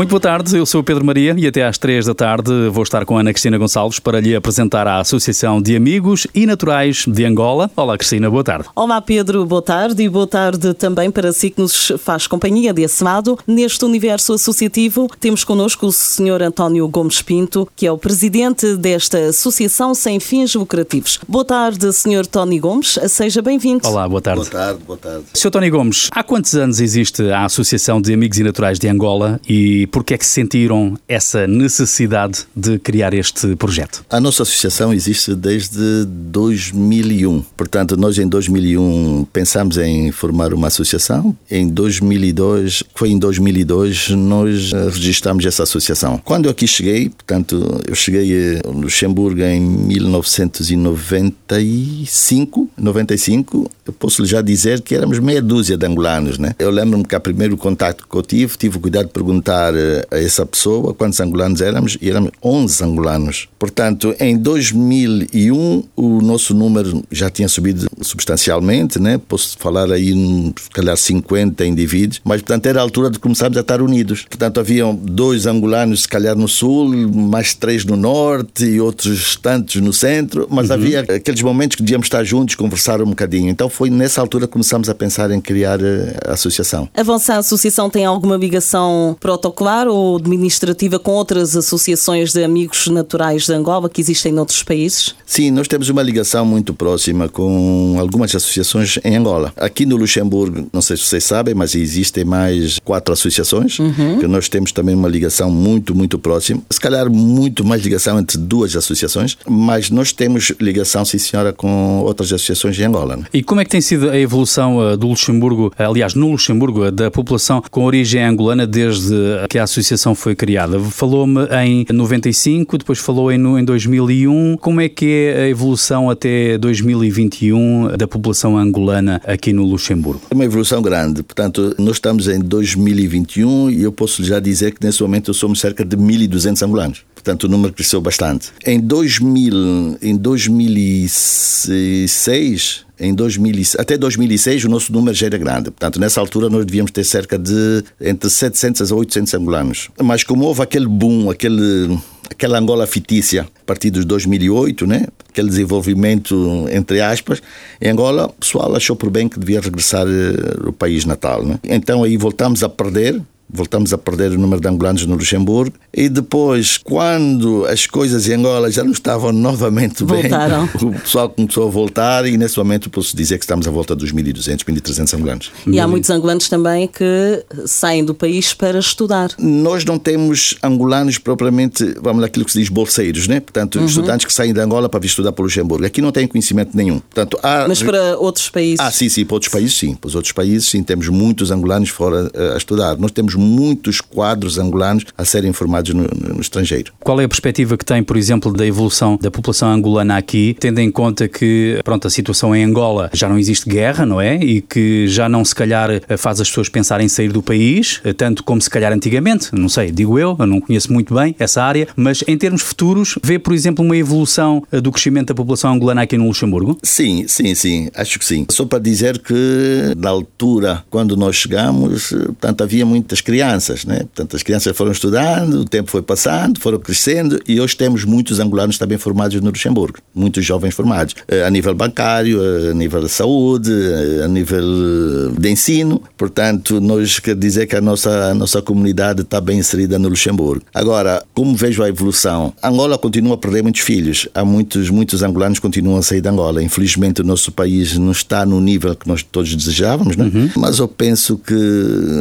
Muito boa tarde, eu sou o Pedro Maria e até às três da tarde vou estar com a Ana Cristina Gonçalves para lhe apresentar a Associação de Amigos e Naturais de Angola. Olá Cristina, boa tarde. Olá Pedro, boa tarde e boa tarde também para si que nos faz companhia desse lado. Neste universo associativo temos connosco o Sr. António Gomes Pinto, que é o presidente desta Associação Sem Fins Lucrativos. Boa tarde, Sr. Tony Gomes, seja bem-vindo. Olá, boa tarde. Boa tarde, boa tarde. Sr. Tony Gomes, há quantos anos existe a Associação de Amigos e Naturais de Angola e por que é que sentiram essa necessidade de criar este projeto? A nossa associação existe desde 2001. Portanto, nós em 2001 pensámos em formar uma associação. Em 2002, foi em 2002 nós eh, registramos essa associação. Quando eu aqui cheguei, portanto, eu cheguei no Luxemburgo em 1995, 95, eu posso já dizer que éramos meia dúzia de angolanos, né? Eu lembro-me que o primeiro contato que eu tive, tive o cuidado de perguntar perguntar a essa pessoa quantos angolanos éramos e éramos 11 angolanos. Portanto, em 2001 o nosso número já tinha subido substancialmente, né? Posso falar aí, se calhar 50 indivíduos, mas portanto era a altura de começarmos a estar unidos. Portanto, haviam dois angolanos, se calhar no sul, mais três no norte e outros tantos no centro, mas uhum. havia aqueles momentos que podíamos estar juntos, conversar um bocadinho. Então foi nessa altura que começámos a pensar em criar eh, a associação. A vossa associação tem alguma ligação protocolar protocolar ou administrativa com outras associações de amigos naturais de Angola que existem noutros países? Sim, nós temos uma ligação muito próxima com algumas associações em Angola. Aqui no Luxemburgo, não sei se vocês sabem, mas existem mais quatro associações uhum. que nós temos também uma ligação muito, muito próxima. Se calhar muito mais ligação entre duas associações, mas nós temos ligação, sim senhora, com outras associações em Angola. Né? E como é que tem sido a evolução uh, do Luxemburgo, aliás, no Luxemburgo, da população com origem angolana desde que a associação foi criada. Falou-me em 95, depois falou em, em 2001. Como é que é a evolução até 2021 da população angolana aqui no Luxemburgo? É uma evolução grande. Portanto, nós estamos em 2021 e eu posso já dizer que nesse momento somos cerca de 1.200 angolanos. Portanto, o número cresceu bastante. Em 2000, em 2006, em 2000, até 2006 o nosso número já era grande. Portanto, nessa altura nós devíamos ter cerca de entre 700 a 800 angolanos. Mas como houve aquele boom, aquele aquela Angola fictícia, a partir de 2008, né? aquele desenvolvimento, entre aspas, em Angola, o pessoal achou por bem que devia regressar ao eh, país natal. Né? Então aí voltamos a perder voltamos a perder o número de angolanos no Luxemburgo. E depois, quando as coisas em Angola já não estavam novamente Voltaram. bem, o pessoal começou a voltar e nesse momento posso dizer que estamos à volta dos 1.200, 1.300 angolanos. E há muitos angolanos também que saem do país para estudar. Nós não temos angolanos propriamente, vamos lá, aquilo que se diz bolseiros, né? Portanto, uhum. estudantes que saem de Angola para vir estudar para o Luxemburgo. Aqui não têm conhecimento nenhum. Portanto, há... Mas para outros países? Ah, sim, sim, para outros países sim. Para os outros países sim, temos muitos angolanos fora eh, a estudar. Nós temos muitos quadros angolanos a serem formados no, no, estrangeiro. Qual é a perspectiva que tem, por exemplo, da evolução da população angolana aqui, tendo em conta que, pronto, a situação em Angola já não existe guerra, não é? E que já não se calhar faz as pessoas pensarem em sair do país, tanto como se calhar antigamente, não sei, digo eu, eu não conheço muito bem essa área, mas em termos futuros, vê, por exemplo, uma evolução do crescimento da população angolana aqui no Luxemburgo? Sim, sim, sim, acho que sim. Só para dizer que, na altura, quando nós chegamos, portanto, havia muitas crianças né? Portanto, as crianças foram estudando, o tempo foi passando, foram crescendo e hoje temos muitos angolanos também formados no Luxemburgo, muitos jovens formados, eh, a nível bancário, a nível de saúde, eh, a nível de ensino. Portanto, nós quer dizer que a nossa, a nossa comunidade está bem inserida no Luxemburgo. Agora, como vejo a evolução, Angola continua a perder muitos filhos. Há muitos, muitos angolanos que continuam a sair de Angola. Infelizmente, o nosso país não está no nível que nós todos desejávamos, né? Uhum. mas eu penso que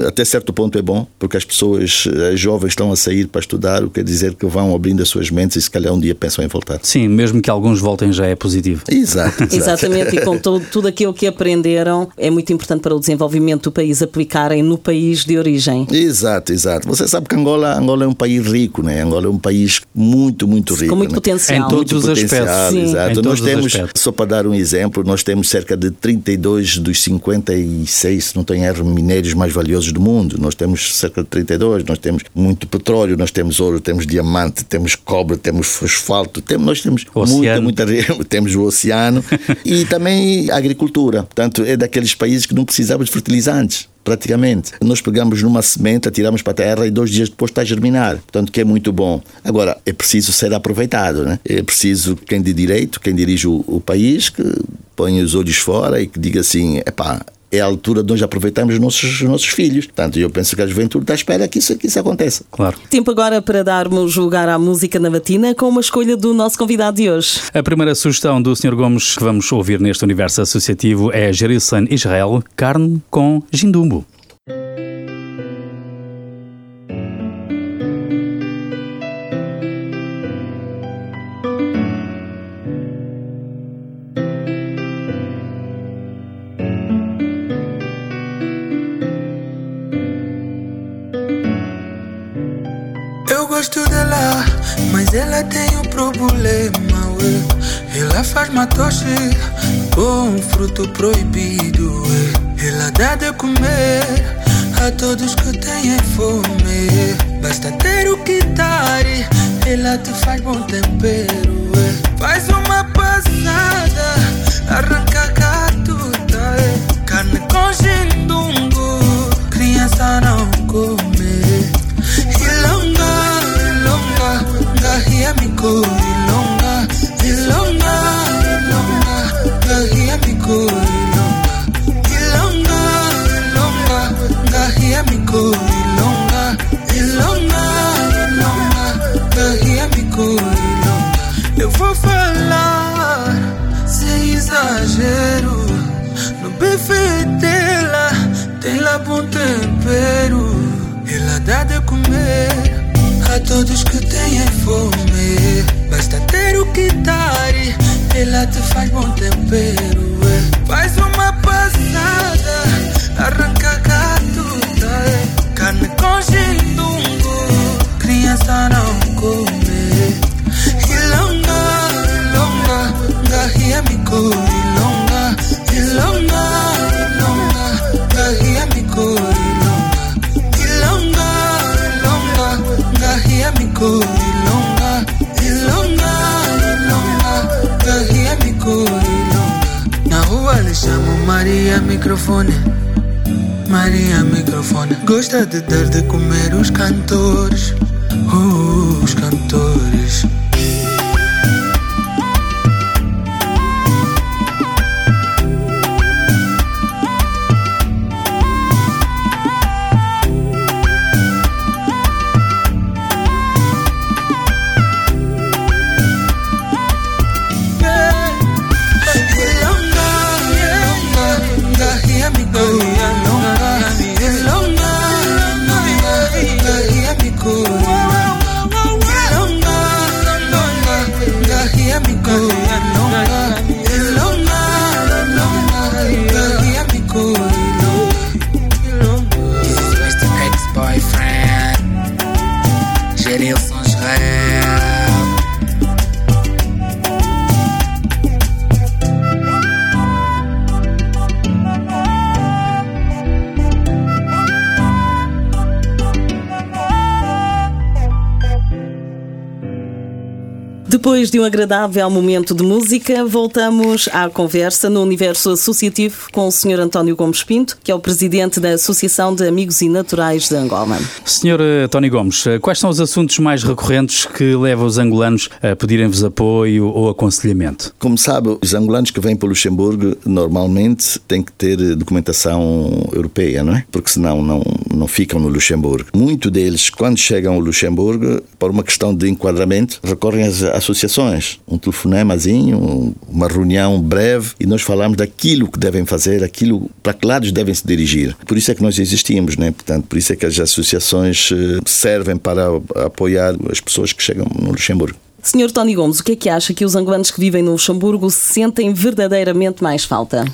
até certo ponto é bom, porque as pessoas as jovens estão a sair para estudar, o que quer dizer que vão abrindo as suas mentes e se calhar um dia pensam em voltar. Sim, mesmo que alguns voltem já é positivo. Exato. exato. Exatamente, e com todo, tudo aquilo que aprenderam é muito importante para o desenvolvimento do país aplicarem no país de origem. Exato, exato. Você sabe que Angola, Angola é um país rico, né? Angola é um país muito, muito rico. Com muito né? potencial. Em todos os aspectos. Sim. Exato. Em nós temos, aspectos. só para dar um exemplo, nós temos cerca de 32 dos 56, se não tenho erro, minérios mais valiosos do mundo. Nós temos temos cerca de 32, nós temos muito petróleo, nós temos ouro, temos diamante, temos cobre, temos fosfato, temos, nós temos muita, muita, temos o oceano e também a agricultura. Portanto, é daqueles países que não precisavam de fertilizantes praticamente. Nós pegamos numa semente, atiramos para a terra e dois dias depois está a germinar. Portanto, que é muito bom. Agora, é preciso ser aproveitado, né? É preciso quem de direito, quem dirige o, o país, que ponha os olhos fora e que diga assim, epá, é a altura de nós aproveitarmos os nossos, os nossos filhos. Portanto, eu penso que a juventude está à espera que isso, que isso aconteça. Claro. Tempo agora para darmos lugar à música na batina com uma escolha do nosso convidado de hoje. A primeira sugestão do Sr. Gomes que vamos ouvir neste universo associativo é Jerusalém Israel, carne com jindumbo. Ela tem um problema, ué. Ela faz matoche com um fruto proibido, ué. Ela dá de comer a todos que têm fome. Basta ter o que dar, ela te faz bom tempero, ué. Faz uma passada, arranca a catuta. Carne com gindungo, criança não come. Ilonga Gahia miko ilonga Eu vou falar sem exagero. No bife dela tem lá bom tempero. Ela dá de comer ela te faz bom tempero. É. Faz uma Maria microfone. Maria microfone. Gosta de dar de comer os cantores. Uh, os cantores Depois de um agradável momento de música, voltamos à conversa no universo associativo com o Sr. António Gomes Pinto, que é o presidente da Associação de Amigos e Naturais de Angola. Sr. António Gomes, quais são os assuntos mais recorrentes que levam os angolanos a pedirem-vos apoio ou aconselhamento? Como sabe, os angolanos que vêm para o Luxemburgo normalmente têm que ter documentação europeia, não é? Porque senão não, não ficam no Luxemburgo. Muitos deles, quando chegam ao Luxemburgo, por uma questão de enquadramento, recorrem às associações, um telefonemazinho, uma reunião breve e nós falamos daquilo que devem fazer, aquilo para que lados devem se dirigir. Por isso é que nós existimos, né? Portanto, por isso é que as associações eh, servem para apoiar as pessoas que chegam no Luxemburgo. Senhor Tony Gomes, o que é que acha que os angolanos que vivem no Luxemburgo sentem verdadeiramente mais falta?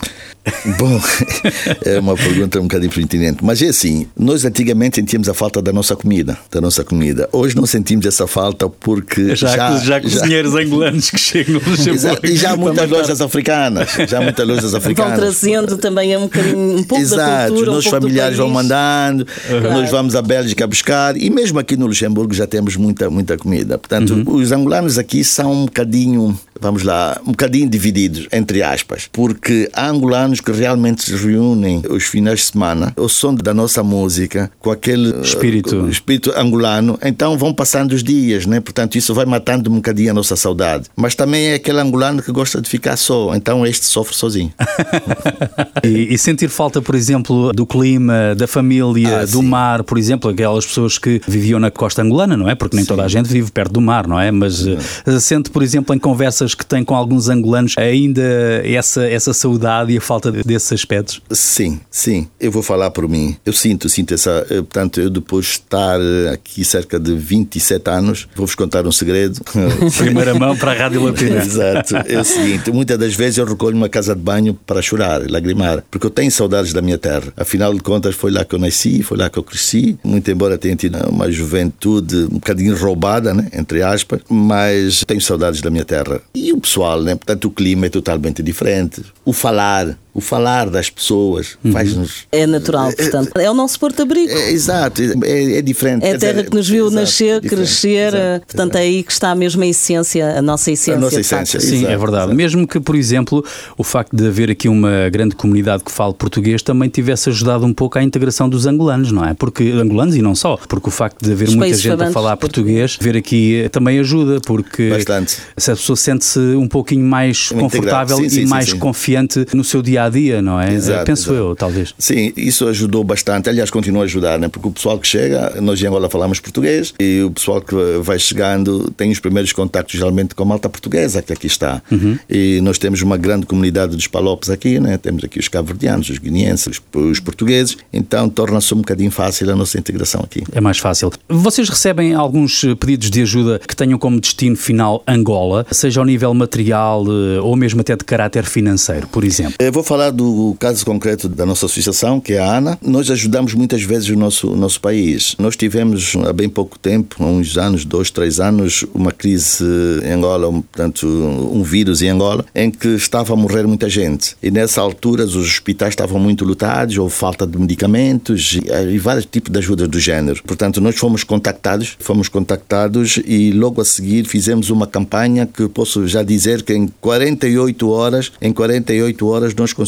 Bom, é uma pergunta um bocadinho pertinente. Mas é assim, nós antigamente sentíamos a falta da nossa comida, da nossa comida. Hoje não sentimos essa falta porque já... Já, já cozinheiros já... angolanos que chegam no Luxemburgo. E já há muitas lojas africanas. Já há muitas lojas africanas. Vão trazendo também um bocadinho, um pouco Exato, da cultura, os nossos um familiares vão mandando, uhum. nós vamos à Bélgica buscar e mesmo aqui no Luxemburgo já temos muita, muita comida. Portanto, uhum. os angolanos aqui são um bocadinho, vamos lá, um bocadinho divididos, entre aspas, porque há angolanos que realmente se reúnem os finais de semana ao som da nossa música, com aquele espírito, uh, espírito angolano, então vão passando os dias, né? Portanto, isso vai matando um bocadinho a nossa saudade. Mas também é aquele angolano que gosta de ficar só, então este sofre sozinho. e, e, sentir falta, por exemplo, do clima, da família, ah, do sim. mar, por exemplo, aquelas pessoas que viviam na costa angolana, não é? Porque nem sim. toda a gente vive perto do mar, não é? Mas uh, sente, por exemplo, em conversas que tem com alguns angolanos ainda essa, essa saudade e a falta desses aspectos? Sim, sim. Eu vou falar por mim. Eu sinto, sinto essa. Eh, portanto, eu depois de estar aqui cerca de 27 anos, vou-vos contar um segredo. Primeira mão para a Rádio Latina. Exato. É o seguinte: muitas das vezes eu recolho uma casa de banho para chorar, lagrimar, porque eu tenho saudades da minha terra. Afinal de contas, foi lá que eu nasci, foi lá que eu cresci. Muito embora tenha tido uma juventude um bocadinho roubada, né? entre aspas, mas tenho saudades da minha terra. E o pessoal, né? portanto, o clima é totalmente diferente. O falar, o falar das pessoas uhum. faz-nos. É natural, é, portanto. É, o nosso porto-abrigo. É, exato, é, é, diferente. É a terra que nos viu exato, nascer, crescer, exato, portanto exato. é aí que está a essência, a nossa essência. A nossa essência, Sim, é verdade. Mesmo que, por exemplo, o facto de haver aqui uma grande comunidade que fala português também tivesse ajudado um pouco à integração dos angolanos, não é? Porque angolanos e não só, porque o facto de haver Os muita gente a falar português, ver aqui também ajuda, porque Bastante. se a pessoa sente-se um pouquinho mais confortável sim, sim, e mais sim, confiante no seu dia a dia, não é? Exato, Penso exato. eu, talvez. Sim, isso ajudou bastante. Aliás, continua a ajudar, né? porque o pessoal que chega, nós em Angola falamos português, e o pessoal que vai chegando tem os primeiros contactos geralmente com a malta portuguesa que aqui está. Uhum. E nós temos uma grande comunidade dos palopes aqui, né? temos aqui os cabo-verdianos, os guineenses, os, portugueses, então torna-se um bocadinho fácil a nossa integração aqui. É mais fácil. Vocês recebem alguns pedidos de ajuda que tenham como destino final Angola, seja ao nível material eh, ou mesmo até de caráter financeiro, por exemplo? Eu vou falar do caso concreto da nossa associação, que é a ANA. Nós ajudamos muitas vezes o nosso, o nosso país. Nós tivemos há bem pouco tempo, há uns anos, dois, três anos, uma crise em Angola, portanto, um vírus em Angola, em que estava a morrer muita gente. E nessa altura os hospitais estavam muito lotados, houve falta de medicamentos e, e vários tipos de ajudas do género. Portanto, nós fomos contactados, fomos contactados e logo a seguir fizemos uma campanha que posso já dizer que em 48 horas, em 48 horas nós conseguimos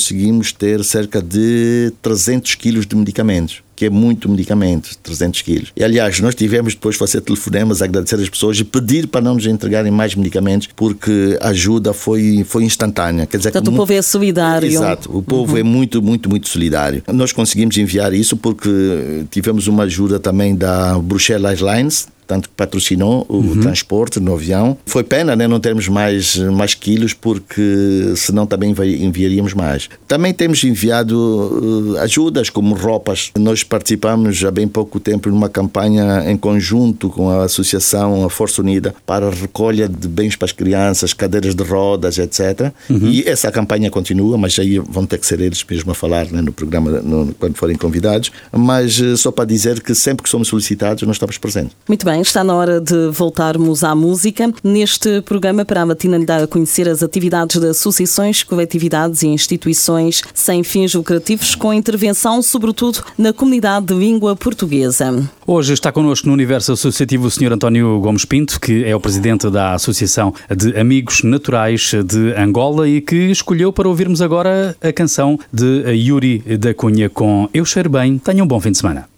ter cerca de 300 quilos de medicamentos que é muito medicamento, 300 quilos. E, aliás, nós tivemos depois fazer telefonemas, agradecer as pessoas e pedir para não nos entregarem mais medicamentos, porque a ajuda foi, foi instantânea. Quer dizer, Portanto, o povo é solidário. Exato, o povo uhum. é muito, muito, muito solidário. Nós conseguimos enviar isso porque tivemos uma ajuda também da Bruxelas Airlines, tanto que patrocinou o uhum. transporte no avião. Foi pena né, não termos mais, mais quilos, porque senão também enviaríamos mais. Também temos enviado uh, ajudas, como roupas. Nós participamos há bem pouco tempo numa campanha em conjunto com a Associação a Força Unida para a recolha de bens para as crianças, cadeiras de rodas, etc. Uhum. E essa campanha continua, mas aí vão ter que ser eles mesmo a falar né, no programa no, quando forem convidados. Mas uh, só para dizer que sempre que somos solicitados, nós estamos presentes. Muito bem bem, está na hora de voltarmos à música. Neste programa, para a Matina lhe dar a conhecer as atividades de associações, coletividades e instituições sem fins lucrativos, com intervenção, sobretudo, na comunidade de língua portuguesa. Hoje está connosco no Universo Associativo o Sr. António Gomes Pinto, que é o presidente da Associação de Amigos Naturais de Angola e que escolheu para ouvirmos agora a canção de Yuri da Cunha com Eu Cheiro Bem. Tenham um bom fim de semana.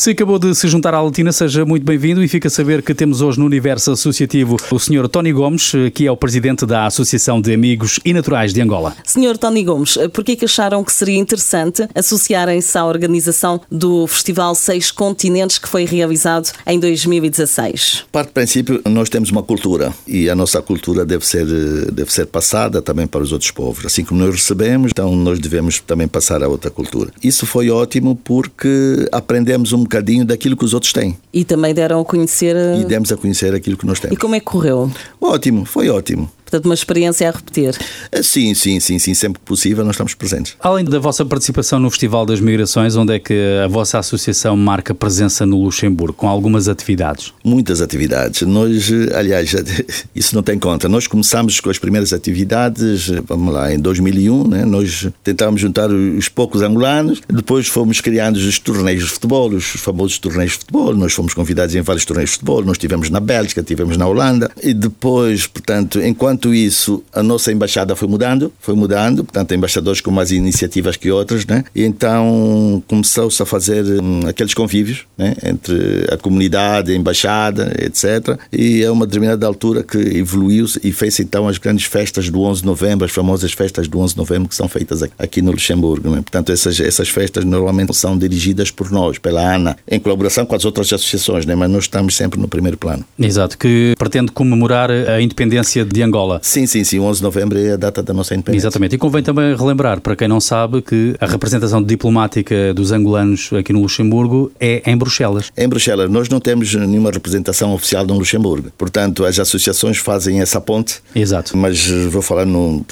Se acabou de se juntar à Latina, seja muito bem-vindo e fica a saber que temos hoje no Universo Associativo o Sr. Tony Gomes, que é o presidente da Associação de Amigos e Naturais de Angola. Senhor Tony Gomes, por que acharam que seria interessante associarem-se à organização do Festival Seis Continentes que foi realizado em 2016? Parte do princípio, nós temos uma cultura e a nossa cultura deve ser, deve ser passada também para os outros povos. Assim como nós recebemos, então nós devemos também passar a outra cultura. Isso foi ótimo porque aprendemos um bocadinho daquilo que os outros têm E também deram a conhecer. e demos a conhecer aquilo que nós E temos. como é que correu? Ótimo, foi ótimo. Portanto, uma experiência a repetir. Eh, Sim, sim, sim, sim, sempre que possível nós estamos presentes. Além da vossa participação no Festival das Migrações, onde é que a vossa associação marca presença no Luxemburgo, com algumas atividades? Muitas atividades. Nós, eh, aliás, isso não tem conta. Nós começamos com as primeiras atividades, eh, vamos lá, em 2001, né? nós tentámos juntar os poucos angolanos, depois fomos criando os torneios de futebol, os famosos torneios de futebol, nós fomos convidados em vários torneios de futebol, nós estivemos na Bélgica, estivemos na Holanda, e depois, portanto, enquanto isso, a nossa embaixada foi mudando, foi mudando, portanto, embaixadores com mais iniciativas que outras, né? E então começou-se a fazer hum, aqueles convívios, né? Entre a comunidade, a embaixada, etc. E a uma determinada altura que evoluiu-se e fez então as grandes festas do 11 de novembro, as famosas festas do 11 de novembro que são feitas aqui no Luxemburgo, né? Portanto, essas, essas festas normalmente são dirigidas por nós, pela ANA, em colaboração com as outras associações, né? Mas nós estamos sempre no primeiro plano. Exato, que pretende comemorar a independência de Angola. Sim, sim, sim. 11 de novembro é a data da nossa independência. Exatamente. E convém também relembrar, para quem não sabe, que a representação diplomática dos angolanos aqui no Luxemburgo é em Bruxelas. Em Bruxelas, nós não temos nenhuma representação oficial no Luxemburgo. Portanto, as associações fazem essa ponte. Exato. Mas vou falar no,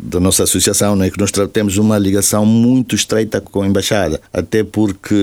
da nossa associação, né, que nós temos uma ligação muito estreita com a Embaixada. Até porque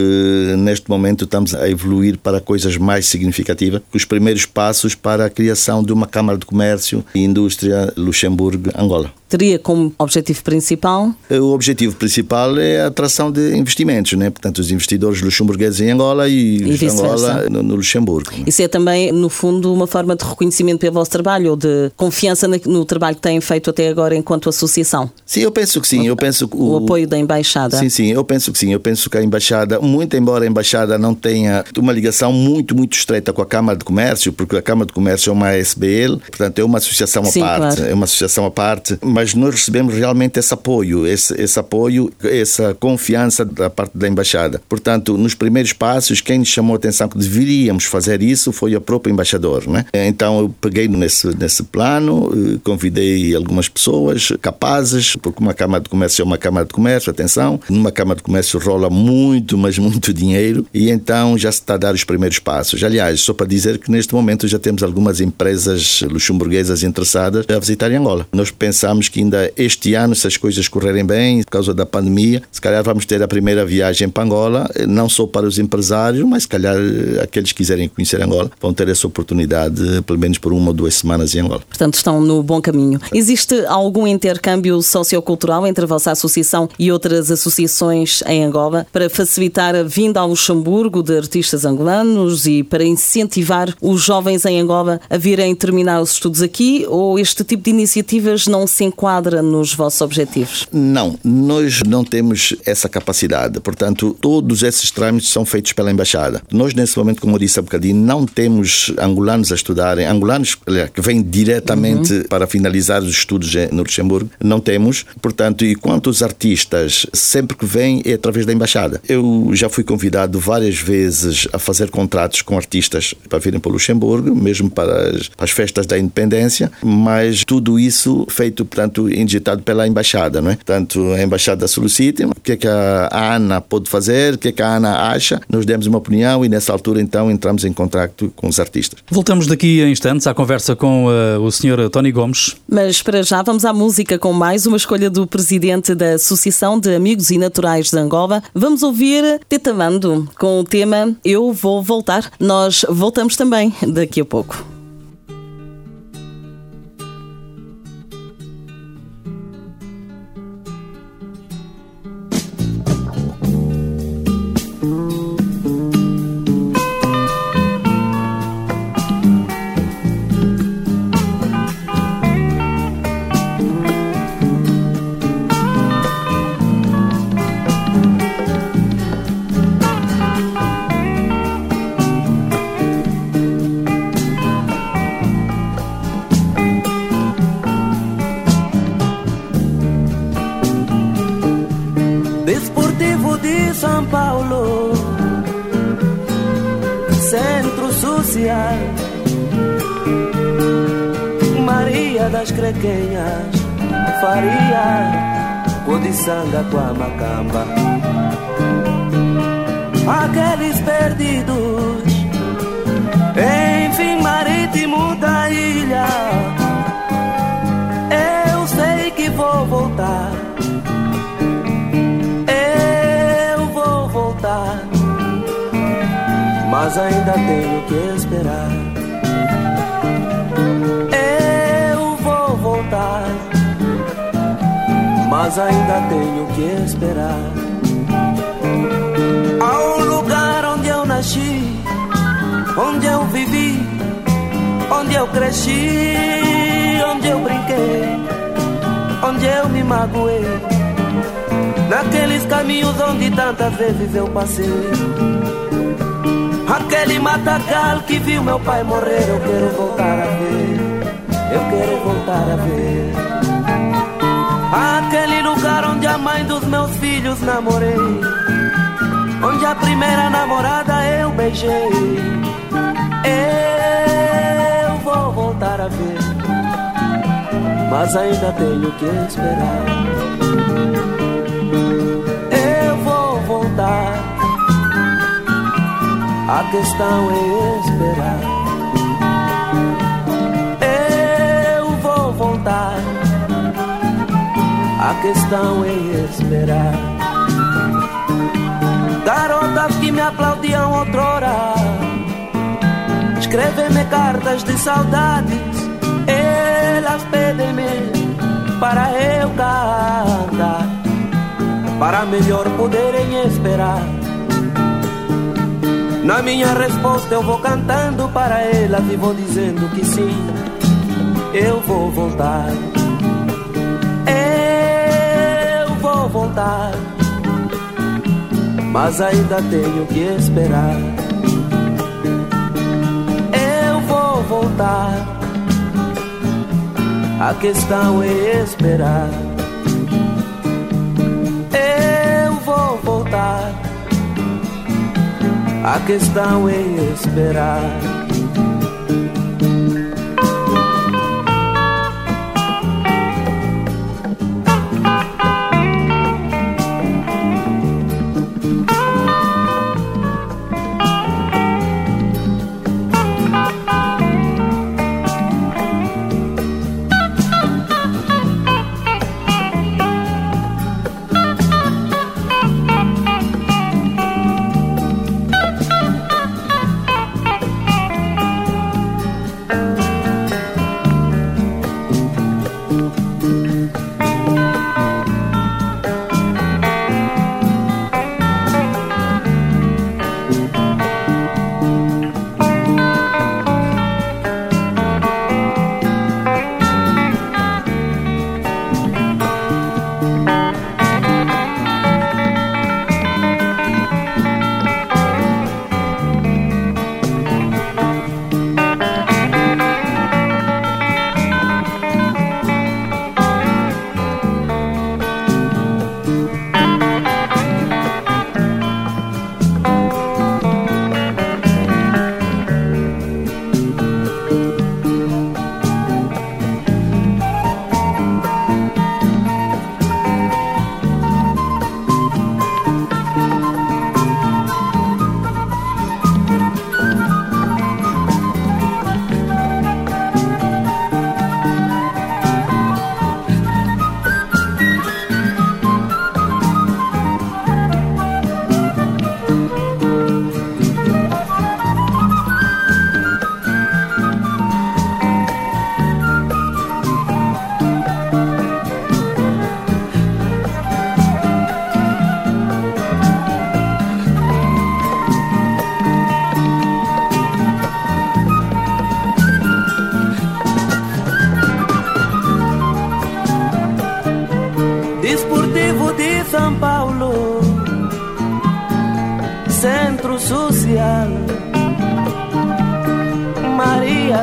neste momento estamos a evoluir para coisas mais significativas. Os primeiros passos para a criação de uma Câmara de Comércio e Indústria Luxemburgo-Angola. Teria como objetivo principal O objetivo principal é a atração de investimentos, né? portanto, os investidores luxemburgueses em Angola e, E os. Angola no, no Luxemburgo. Isso é também, no fundo, uma forma de reconhecimento pelo vosso trabalho ou de confiança no trabalho que têm feito até agora enquanto associação. Sim, eu penso que sim. Eu penso que O, apoio da Embaixada. Sim, sim, eu penso que sim. Eu penso que a embaixada, muito embora a embaixada não tenha uma ligação muito, muito estreita com a Câmara de Comércio, porque a Câmara de Comércio é uma SBL, portanto é uma associação à Sim, parte, claro. é uma associação à parte, mas nós recebemos realmente esse apoio, esse, esse apoio, essa confiança da parte da embaixada. Portanto, nos primeiros passos, quem nos chamou a atenção que deveríamos fazer isso foi o próprio embaixador, né? Então eu peguei nesse nesse plano, eh, convidei algumas pessoas capazes, porque uma Câmara de Comércio é uma Câmara de Comércio, atenção, numa Câmara de Comércio rola muito, mas muito dinheiro, e então já se está a dar os primeiros passos. Aliás, só para dizer que neste momento já temos algumas empresas luxemburguesas interessadas a visitarem Angola. Nós pensamos que ainda este ano, se as coisas correrem bem, por causa da pandemia, se calhar vamos ter a primeira viagem para Angola, não só para os empresários, mas se calhar eh, aqueles que quiserem conhecer Angola vão ter essa oportunidade, pelo menos por uma ou duas semanas em Angola. Portanto, estão no bom caminho. Existe algum intercâmbio sociocultural entre a vossa associação e outras associações em Angola para facilitar a vinda ao Luxemburgo de artistas angolanos e para incentivar os jovens em Angola a virem terminar os estudos aqui? Ou este tipo de iniciativas não se enquadra nos vossos objetivos? Não, nós não temos essa capacidade. Portanto, todos esses trâmites são feitos pela Embaixada. Nós, nesse momento, como eu disse há bocadinho, não temos angolanos a estudarem, angolanos que vêm diretamente uhum. para finalizar os estudos no Luxemburgo, não temos. Portanto, e quanto os artistas, sempre que vêm é através da Embaixada. Eu já fui convidado várias vezes a fazer contratos com artistas para virem para o Luxemburgo, mesmo para as, para as festas da independência, mas tudo isso feito, portanto, injetado pela Embaixada, não é? Portanto, a Embaixada solicita o que é que a Ana pode fazer, o que é que a Ana acha, nós demos uma opinião e nessa altura então entramos em contato com os artistas. Voltamos daqui a instantes à conversa com uh, o Sr. Tony Gomes. Mas para já vamos à música com mais uma escolha do presidente da Associação de Amigos e Naturais de Angola. Vamos ouvir Tetamando com o tema Eu Vou Voltar. Nós voltamos também daqui a pouco. Codiçanga com a Macamba. Aqueles perdidos, enfim, marítimo da ilha. Eu sei que vou voltar. Eu vou voltar, mas ainda tenho que esperar. Mas ainda tenho que esperar. Há um lugar onde eu nasci, onde eu vivi, onde eu cresci, onde eu brinquei, onde eu me magoei. Naqueles caminhos onde tantas vezes eu passei. Aquele matagal que viu meu pai morrer, eu quero voltar a ver. Eu quero voltar a ver. Aquele lugar onde a mãe dos meus filhos namorei. Onde a primeira namorada eu beijei. Eu vou voltar a ver. Mas ainda tenho que esperar. Eu vou voltar. A questão é esperar. A questão é esperar. Garotas que me aplaudiam outrora, escrevem-me cartas de saudades. Elas pedem-me para eu cantar para melhor poderem esperar. Na minha resposta eu vou cantando para elas e vou dizendo que sim, eu vou voltar. Eu voltar, mas ainda tenho que esperar. Eu vou voltar, a questão é esperar. vou voltar. A questão é esperar.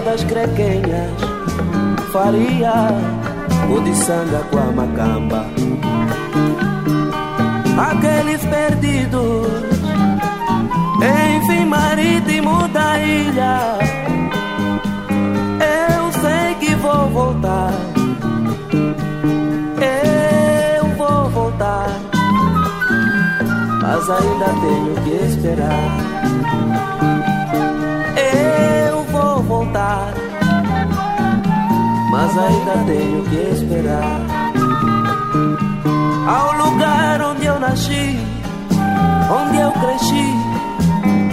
Das Crequenhas, Faria, o de Sanga com a Macamba. Aqueles perdidos, enfim, marítimo da ilha. Eu sei que vou voltar. Eu vou voltar. Mas ainda tenho que esperar. Mas ainda tenho que esperar. Ao lugar onde eu nasci, onde eu cresci,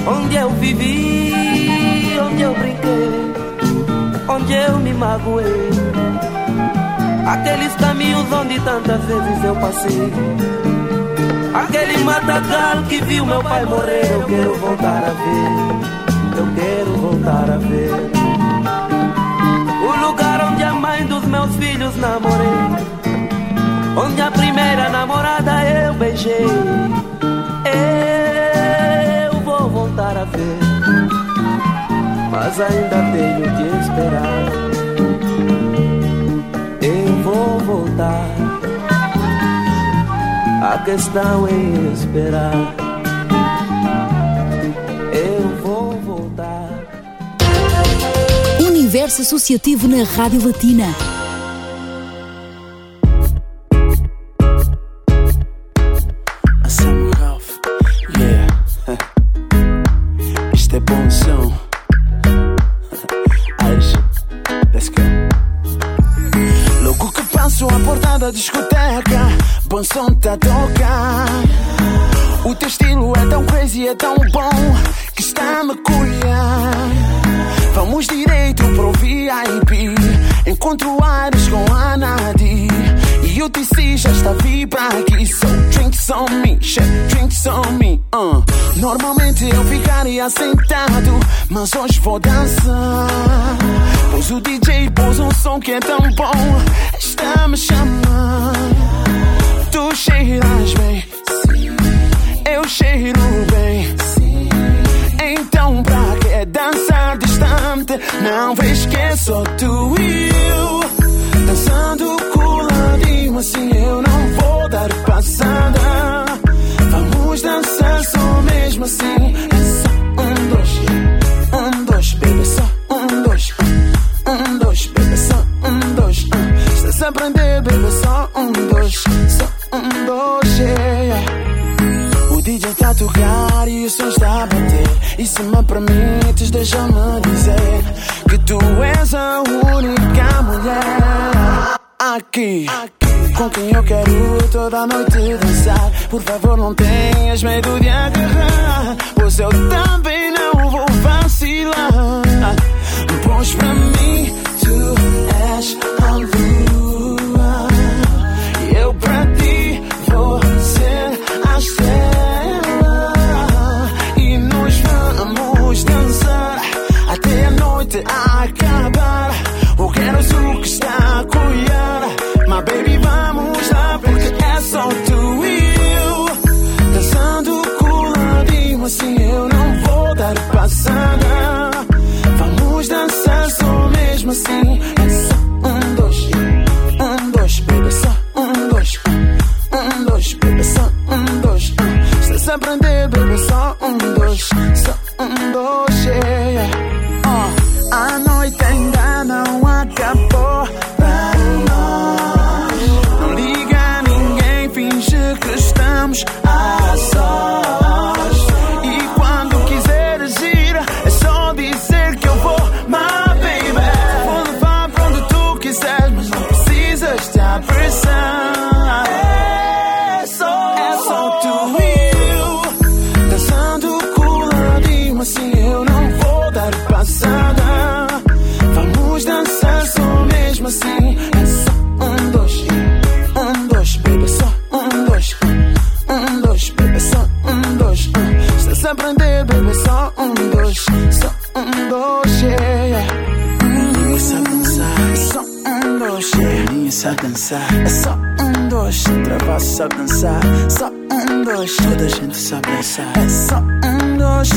onde eu vivi, onde eu brinquei, onde eu me magoei. Aqueles caminhos onde tantas vezes eu passei. Aquele matagal que viu meu pai morrer, eu quero voltar a ver. Eu quero voltar a ver. Meus filhos namorei. Onde a primeira namorada eu beijei. Eu vou voltar a ver. Mas ainda tenho que esperar. Eu vou voltar. A questão é esperar. Universo Associativo na Rádio Latina. O teu estilo é tão crazy, é tão bom, que está a colher. Vamos direito pro VIP, encontro Ares com a Nadi. E o TC já está vir aqui, so drinks on me, shit, drinks on me. Uh. Normalmente eu ficaria sentado, mas hoje vou dançar. Pois o DJ pôs um som que é tão bom,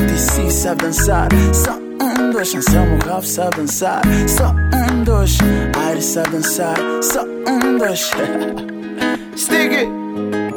DC sabe dançar. Só um, dois, Anselmo Ralph sabe dançar. Só um, dois, Aires sabe dançar. Só um, dois. Stick it!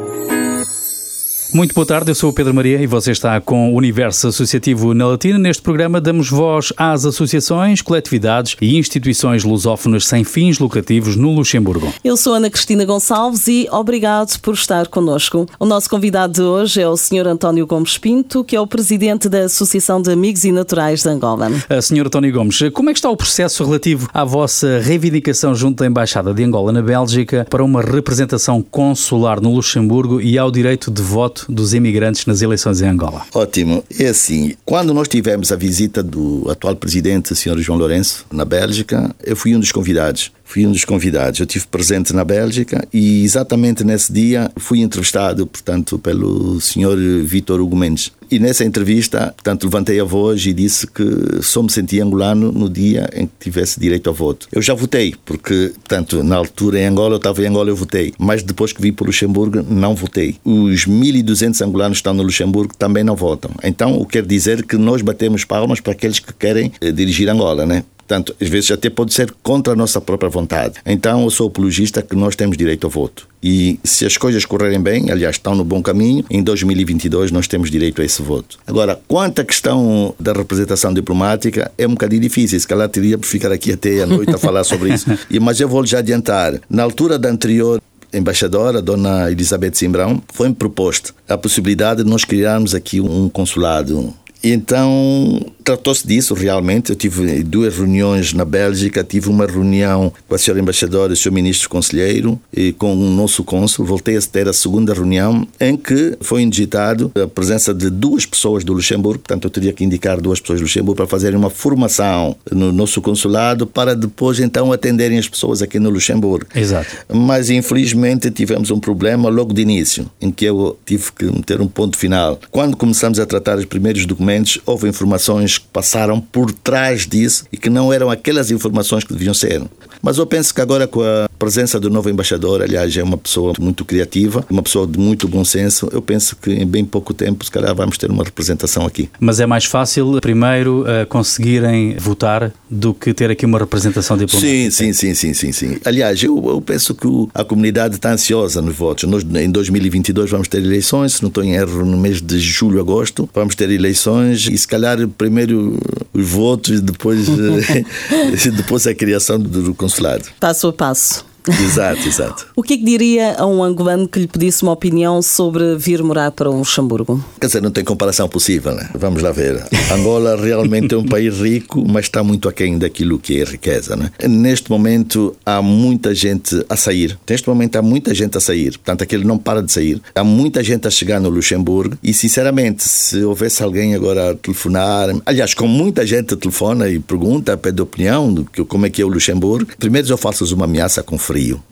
Muito boa tarde, eu sou o Pedro Maria e você está com o Universo Associativo na Latina. Neste programa damos voz às associações, coletividades e instituições lusófonas sem fins lucrativos no Luxemburgo. Eu sou Ana Cristina Gonçalves e obrigado por estar connosco. O nosso convidado de hoje é o Sr. António Gomes Pinto, que é o presidente da Associação de Amigos e Naturais de Angola. A Sr. António Gomes, como é que está o processo relativo à vossa reivindicação junto da Embaixada de Angola na Bélgica para uma representação consular no Luxemburgo e ao direito de voto dos imigrantes nas eleições em Angola? Ótimo. É assim, quando nós tivemos a visita do atual presidente, Sr. João Lourenço, na Bélgica, eu fui um dos convidados fui um dos convidados. Eu tive presente na Bélgica e exatamente nesse dia fui entrevistado, portanto, pelo senhor Vítor Hugo Mendes. E nessa entrevista, portanto, levantei a voz e disse que só me sentia angolano no dia em que tivesse direito ao voto. Eu já votei, porque, portanto, na altura em Angola, eu estava em Angola, eu votei. Mas depois que vim para o Luxemburgo, não votei. Os 1.200 angolanos que estão no Luxemburgo também não votam. Então, o que quer dizer que nós batemos palmas para aqueles que querem eh, dirigir Angola, né? Portanto, às vezes até pode ser contra a nossa própria vontade. Então, eu sou apologista que nós temos direito ao voto. E se as coisas correrem bem, aliás, estão no bom caminho, em 2022 nós temos direito a esse voto. Agora, quanto à questão da representação diplomática, é um bocadinho difícil. Se calhar teria por ficar aqui até a noite a falar sobre isso. E, mas eu vou já adiantar. Na altura da anterior embaixadora, dona Elizabeth Simbrão, foi-me proposta a possibilidade de nós criarmos aqui um consulado então, tratou-se disso realmente. Eu tive duas reuniões na Bélgica, tive uma reunião com a senhora embaixadora e o senhor ministro conselheiro e com o nosso cônsul. Voltei a ter a segunda reunião em que foi indigitado a presença de duas pessoas do Luxemburgo, portanto eu teria que indicar duas pessoas do Luxemburgo para fazerem uma formação no nosso consulado para depois então atenderem as pessoas aqui no Luxemburgo. Exato. Mas infelizmente tivemos um problema logo de início, em que eu tive que meter um ponto final. Quando começamos a tratar os primeiros documentos houve informações que passaram por trás disso e que não eram aquelas informações que deviam ser. Mas eu penso que agora com a presença do novo embaixador, aliás, é uma pessoa muito criativa, uma pessoa de muito bom senso, eu penso que em bem pouco tempo, se calhar, vamos ter uma representação aqui. Mas é mais fácil, primeiro, uh, conseguirem votar do que ter aqui uma representação diplomática? Sim, sim, sim, sim, sim. sim. Aliás, eu, eu penso que a comunidade está ansiosa nos votos. Nós, em 2022, vamos ter eleições, se não estou em erro, no mês de julho, agosto, vamos ter eleições e, se calhar, primeiro os votos, depois, eh, depois a criação do consulado. Passo a passo. Exato, exato. o que, é que diria a um angolano que lhe pedisse uma opinião sobre vir morar para o Luxemburgo? Quer dizer, não tem comparação possível, né? Vamos lá ver. Angola realmente é um país rico, mas está muito aquém daquilo que é riqueza, né? Neste momento há muita gente a sair. Neste momento há muita gente a sair. Portanto, aquele não para de sair. Há muita gente a chegar no Luxemburgo e, sinceramente, se houvesse alguém agora a telefonar, aliás, com muita gente telefona e pergunta, pede opinião como é que é o Luxemburgo, primeiro eu faço uma ameaça com frio.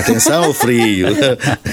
Atenção ao frio.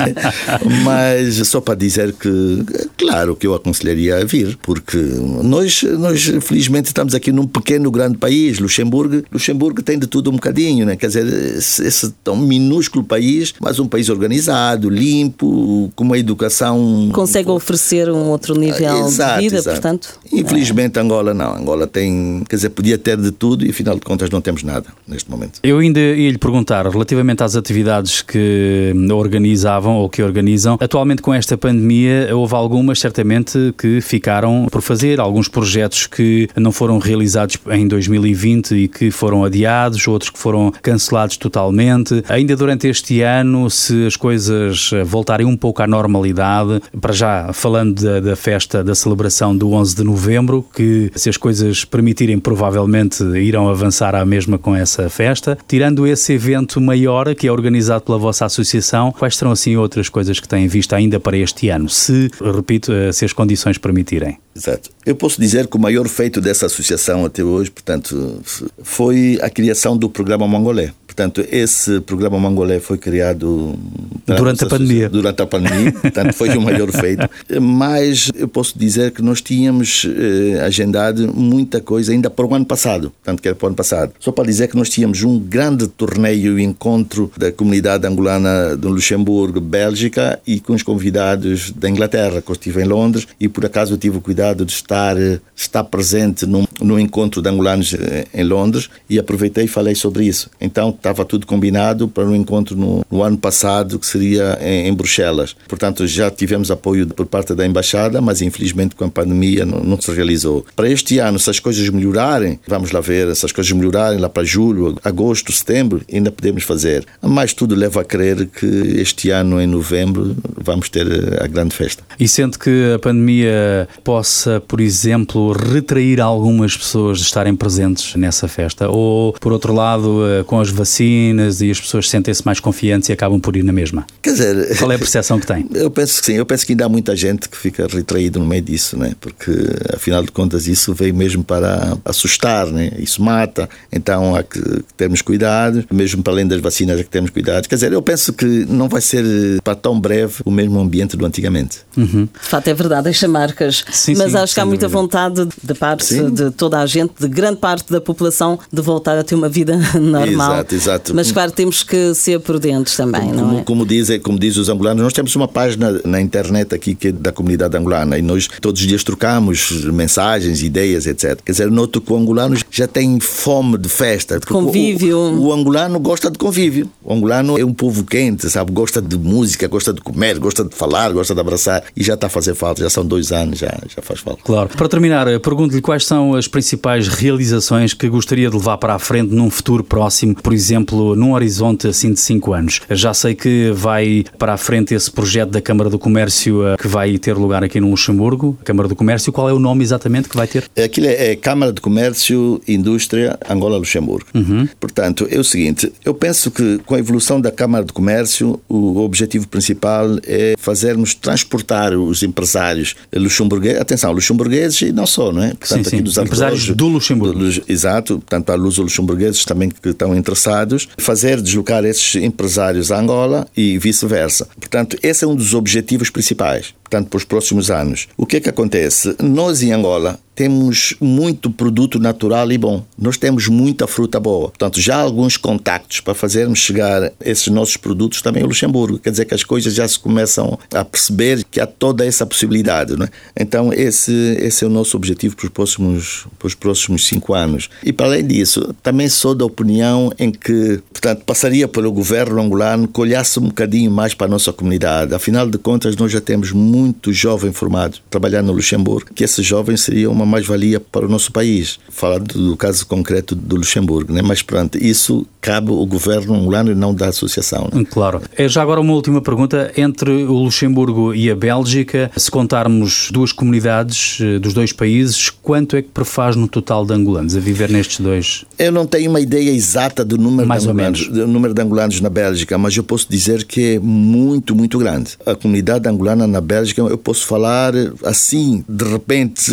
Mas só para dizer que, claro, que eu aconselharia a vir, porque nós, nós felizmente estamos aqui num pequeno, grande país, Luxemburgo. Luxemburgo tem de tudo um bocadinho, né? Quer dizer, esse tão minúsculo país, mas um país organizado, limpo, com uma educação. Consegue oferecer um outro nível exato, de vida, exato. portanto. Infelizmente, é. Angola não. Angola tem, quer dizer, podia ter de tudo e afinal de contas não temos nada neste momento. Eu ainda ia lhe perguntar, relativamente às atividades atividades que organizavam ou que organizam. Atualmente, com esta pandemia, houve algumas, certamente, que ficaram por fazer, alguns projetos que não foram realizados em 2020 e que foram adiados, outros que foram cancelados totalmente. Ainda durante este ano, se as coisas voltarem um pouco à normalidade, para já falando da, da festa da celebração do 11 de novembro, que se as coisas permitirem, provavelmente irão avançar à mesma com essa festa. Tirando esse evento maior, que é organizado pela vossa associação, quais serão assim outras coisas que têm visto ainda para este ano, se, repito, eh, se as condições permitirem? Exato. Eu posso dizer que o maior feito dessa associação até hoje, portanto, foi a criação do programa Mongolé. Portanto, esse programa Mongolé foi criado durante a pandemia. Durante a pandemia, portanto, foi o maior feito. Mas eu posso dizer que nós tínhamos eh, agendado muita coisa ainda para o ano passado, portanto, que era para o ano passado. Só para dizer que nós tínhamos um grande torneio encontro da comunidade angolana do Luxemburgo, Bélgica e com os convidados da Inglaterra, que eu estive em Londres e por acaso eu tive o cuidado de estar, estar presente no, no encontro de angolanos eh, em Londres e aproveitei e falei sobre isso. Então, estava tudo combinado para um encontro no, no ano passado, que seria em, em, Bruxelas. Portanto, já tivemos apoio por parte da Embaixada, mas infelizmente com a pandemia não, não se realizou. Para este ano, se as coisas melhorarem, vamos lá ver, se as coisas melhorarem lá para julho, agosto, setembro, ainda podemos fazer. Mas tudo leva a crer que este ano, em novembro, vamos ter a grande festa. E sente que a pandemia possa, por exemplo, retrair algumas pessoas de estarem presentes nessa festa? Ou, por outro lado, eh, com as vacinas, e as pessoas sentem-se mais confiantes e acabam por ir na mesma. Quer dizer, qual é a percepção que tem? Eu penso que sim, eu penso que ainda há muita gente que fica retraído no meio disso, né? Porque afinal de contas isso veio mesmo para assustar, né? Isso mata, então há que termos cuidado, mesmo para além das vacinas há que termos cuidado. Quer dizer, eu penso que não vai ser para tão breve o mesmo ambiente do antigamente. Uhum. De fato é verdade, deixa marcas, sim, mas sim, acho que há muita vontade da parte sim. de toda a gente, de grande parte da população, de voltar a ter uma vida normal. Exato, Exato. Mas claro, temos que ser prudentes também, como, não é? Como dizem, como dizem os angolanos, nós temos uma página na internet aqui que é da comunidade angolana e nós todos os dias trocamos mensagens, ideias, etc. Quer dizer, noto que o angolano já tem fome de festa. Convívio. O, o, angolano gosta de convívio. O angolano é um povo quente, sabe? Gosta de música, gosta de comer, gosta de falar, gosta de abraçar e já está a fazer falta. Já são dois anos, já, já faz Claro. Para terminar, pergunto-lhe quais são as principais realizações que gostaria de levar para a frente num futuro próximo, por exemplo num horizonte assim de 5 anos? Já sei que vai para a frente esse projeto da Câmara do Comércio eh, que vai ter lugar aqui no Luxemburgo, Câmara do Comércio. Qual é o nome exatamente que vai ter? Aquilo é, é Câmara de Comércio Indústria Angola-Luxemburgo. Uhum. Portanto, é o seguinte, eu penso que com a evolução da Câmara de Comércio, o objetivo principal é fazermos transportar os empresários luxemburgueses, atenção, luxemburgueses e não só, não é? Portanto, sim, sim. dos empresários do Luxemburgo. Do, exato, portanto, há luso-luxemburgueses também que estão interessados fazer deslocar esses empresários a Angola e vice-versa. Portanto, esse é um dos objetivos principais portanto, para os próximos anos. O que é que acontece? Nós em Angola temos muito produto natural e bom. Nós temos muita fruta boa. Portanto, já há alguns contactos para fazermos chegar esses nossos produtos também ao Luxemburgo. Quer dizer que as coisas já se começam a perceber que há toda essa possibilidade. Não é? Então, esse, esse é o nosso objetivo para os, próximos, para os próximos cinco anos. E, para além disso, também sou da opinião em que, portanto, passaria pelo governo angolano que olhasse um bocadinho mais para a nossa comunidade. Afinal de contas, nós já temos muito jovem formado trabalhando no Luxemburgo, que esse jovem seria uma mais-valia para o nosso país. Falando do caso concreto do Luxemburgo, né? mas pronto, isso cabe ao governo angolano e não da associação. Né? Claro. É já agora uma última pergunta. Entre o Luxemburgo e a Bélgica, se contarmos duas comunidades eh, dos dois países, quanto é que prefaz no total de angolanos a viver nestes dois? Eu não tenho uma ideia exata do número, Mais de, angolanos, do número de angolanos na Bélgica, mas eu posso dizer que é muito, muito grande. A comunidade angolana na Bélgica, eu posso falar assim, de repente,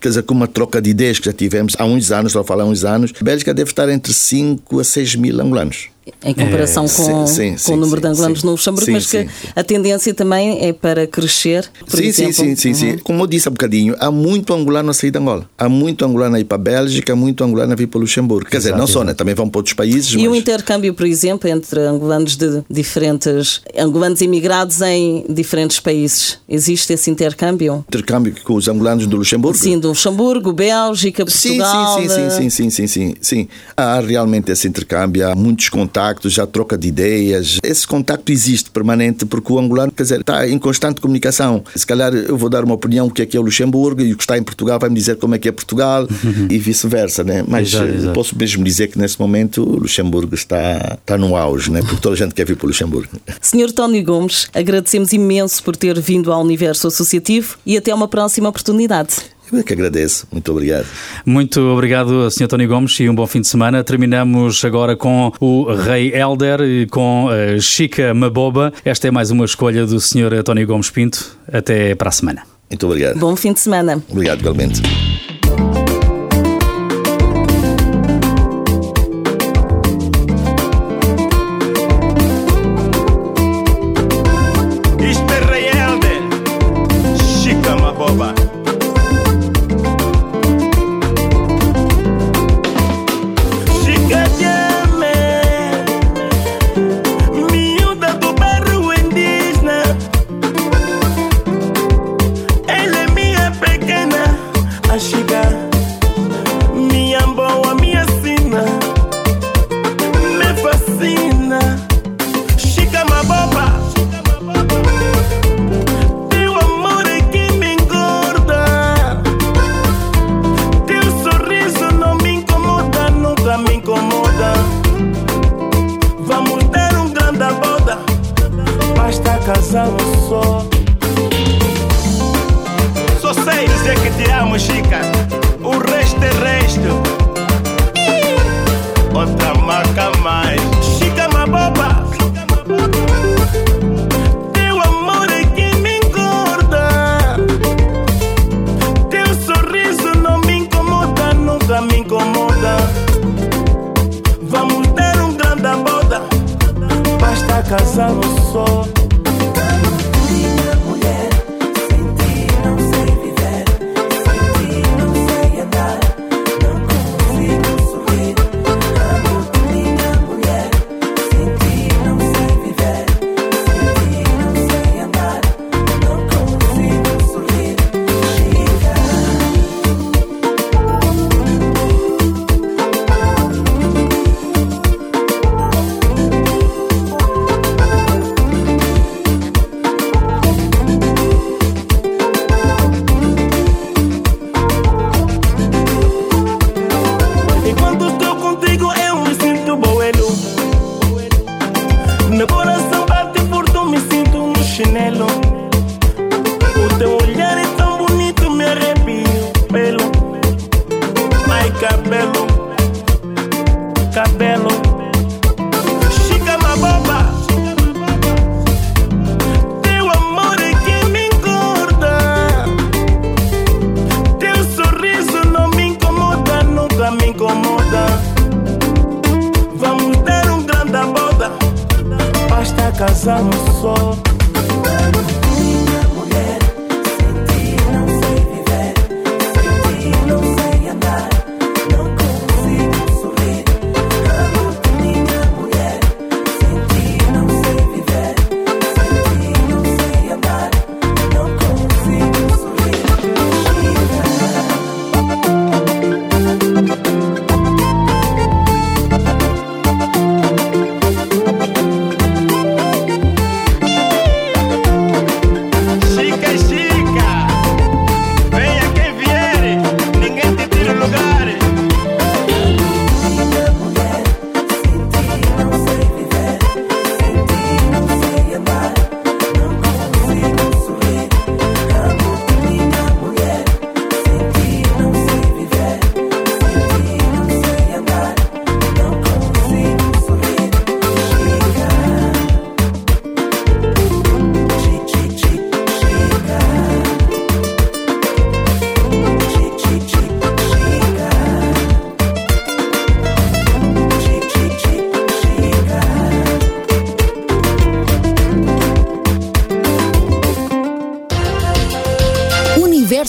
quer dizer, com uma troca de ideias que já tivemos há uns anos, estou a falar há uns anos, a Bélgica deve estar entre 5 a 6 mil angolanos em comparação é, com, sim, sim, com o número sim, de angolanos no Luxemburgo, mas que a tendência também é para crescer. Por sim, exemplo. sim, sim, sim, uhum. Como eu disse há bocadinho, há muito angolano a sair de Angola. Há muito angolano a ir para a Bélgica, há muito angolano a vir para o Luxemburgo. Quer dizer, não só, né? também vão para outros países. E mas... o intercâmbio, por exemplo, entre angolanos de diferentes. angolanos imigrados em diferentes países. Existe esse intercâmbio? Intercâmbio com os angolanos do Luxemburgo? Sim, do Luxemburgo, Bélgica, Portugal. Sim, sim, sim, sim, sim, sim, sim, sim. Há realmente esse intercâmbio, há muitos contactos, já troca troca de ideias. Esse contacto existe permanente porque o angolano, quer dizer, está em constante comunicação. Se calhar eu vou dar uma opinião o que é que é o Luxemburgo e o que está em Portugal vai me dizer como é que é Portugal e vice-versa, né? Mas exato, exato. posso mesmo dizer que nesse momento o Luxemburgo está, está no auge, né? Porque toda a gente quer vir para o Luxemburgo. Senhor Tony Gomes, agradecemos imenso por ter vindo ao Universo Associativo e até uma próxima oportunidade. Eu é que agradeço. Muito obrigado. Muito obrigado, Sr. Tony Gomes, e um bom fim de semana. Terminamos agora com o Rei Elder e com a Chica Maboba. Esta é mais uma escolha do Sr. Tony Gomes Pinto. Até para a semana. Muito obrigado. Bom fim de semana. Obrigado, igualmente.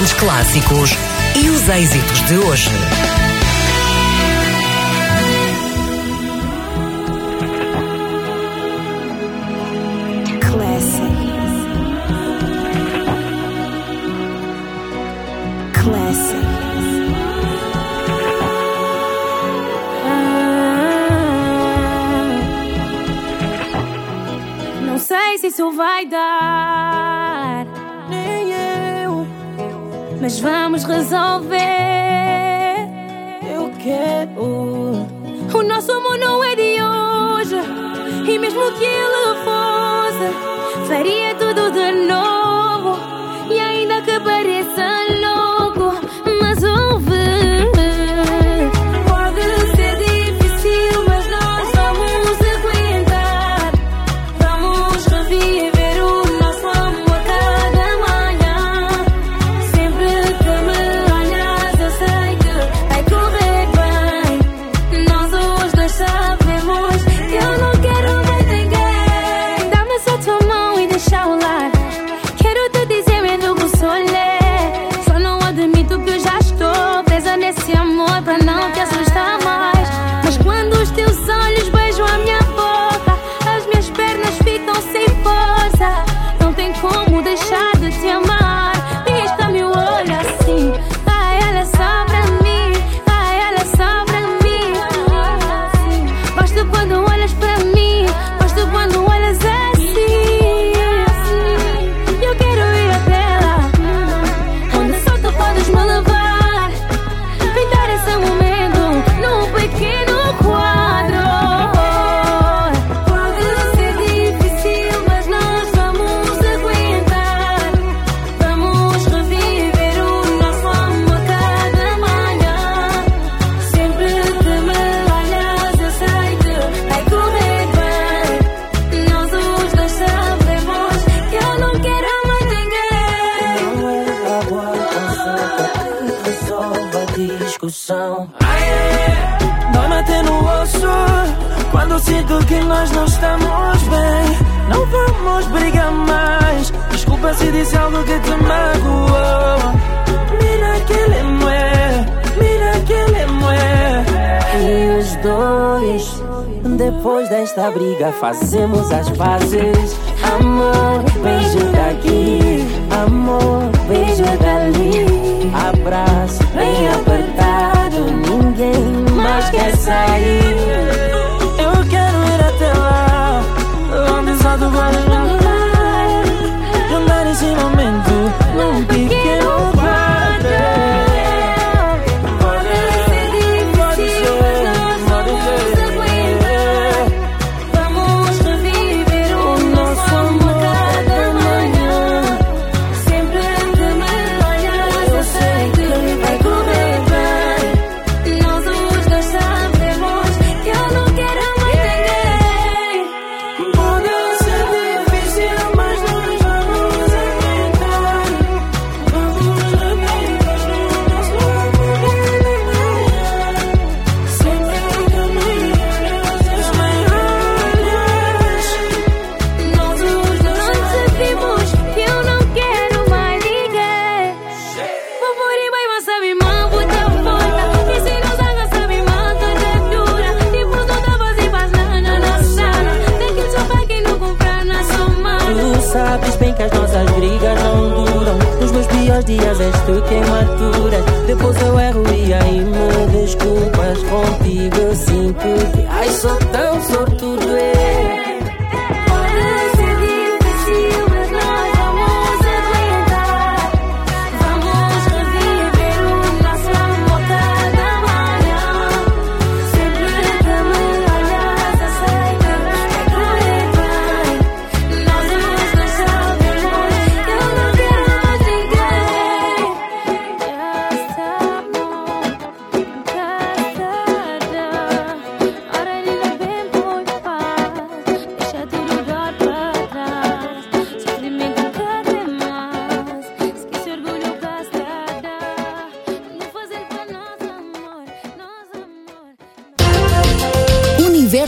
grandes clássicos e os êxitos de hoje. All. 笑了。fazemos as pazes, amor.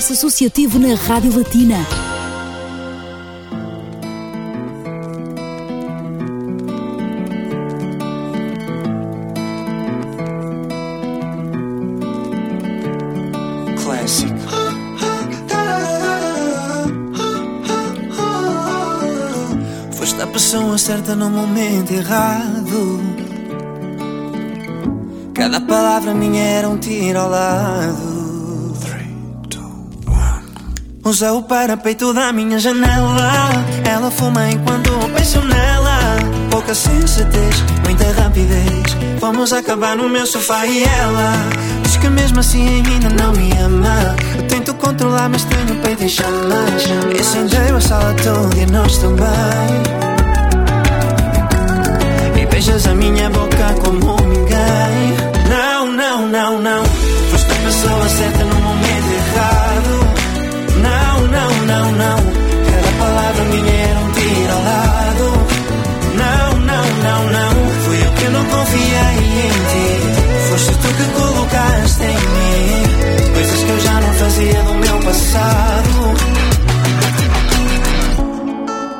Universo Associativo na Rádio Latina. Clássico. Foste a pessoa certa no momento errado. Cada palavra minha era um tiro ao lado. Usa o parapeito da minha janela. Ela fuma enquanto eu penso nela. Pouca sensatez, muita rapidez. Vamos acabar no meu sofá e ela diz que mesmo assim ainda não me ama. Eu tento controlar, mas tenho peito em chamas. Incendeio a sala toda e nós também. E beijas a minha boca como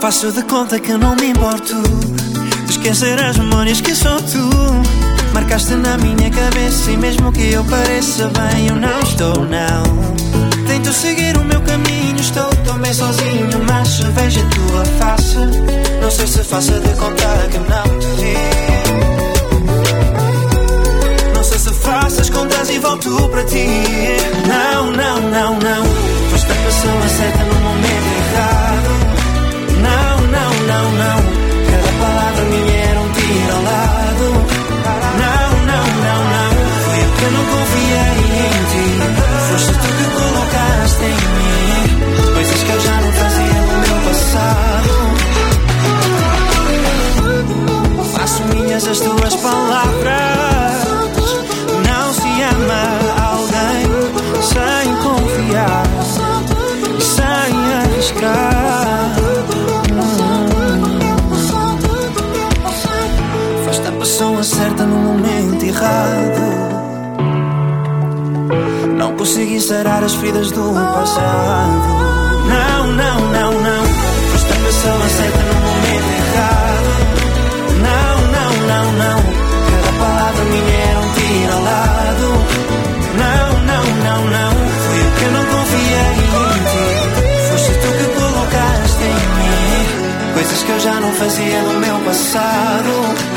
Faço de conta que não me importo de esquecer as memórias que só tu marcaste na minha cabeça e mesmo que eu pareça bem eu não estou não. Tento seguir o meu caminho, estou tão bem sozinho, mas vejo a tua face, não sei se faço de conta que não te vi. Não sei se faço as contas e volto para ti. Não, não, não, não. Foste a pessoa certa as tuas palavras. Não se ama alguém sem confiar, sem arriscar. Foste a pessoa certa no momento errado. Não consegui sarar as feridas do passado. Não, não, não, não. Foste a pessoa certa no Coisas que eu já não fazia no meu passado.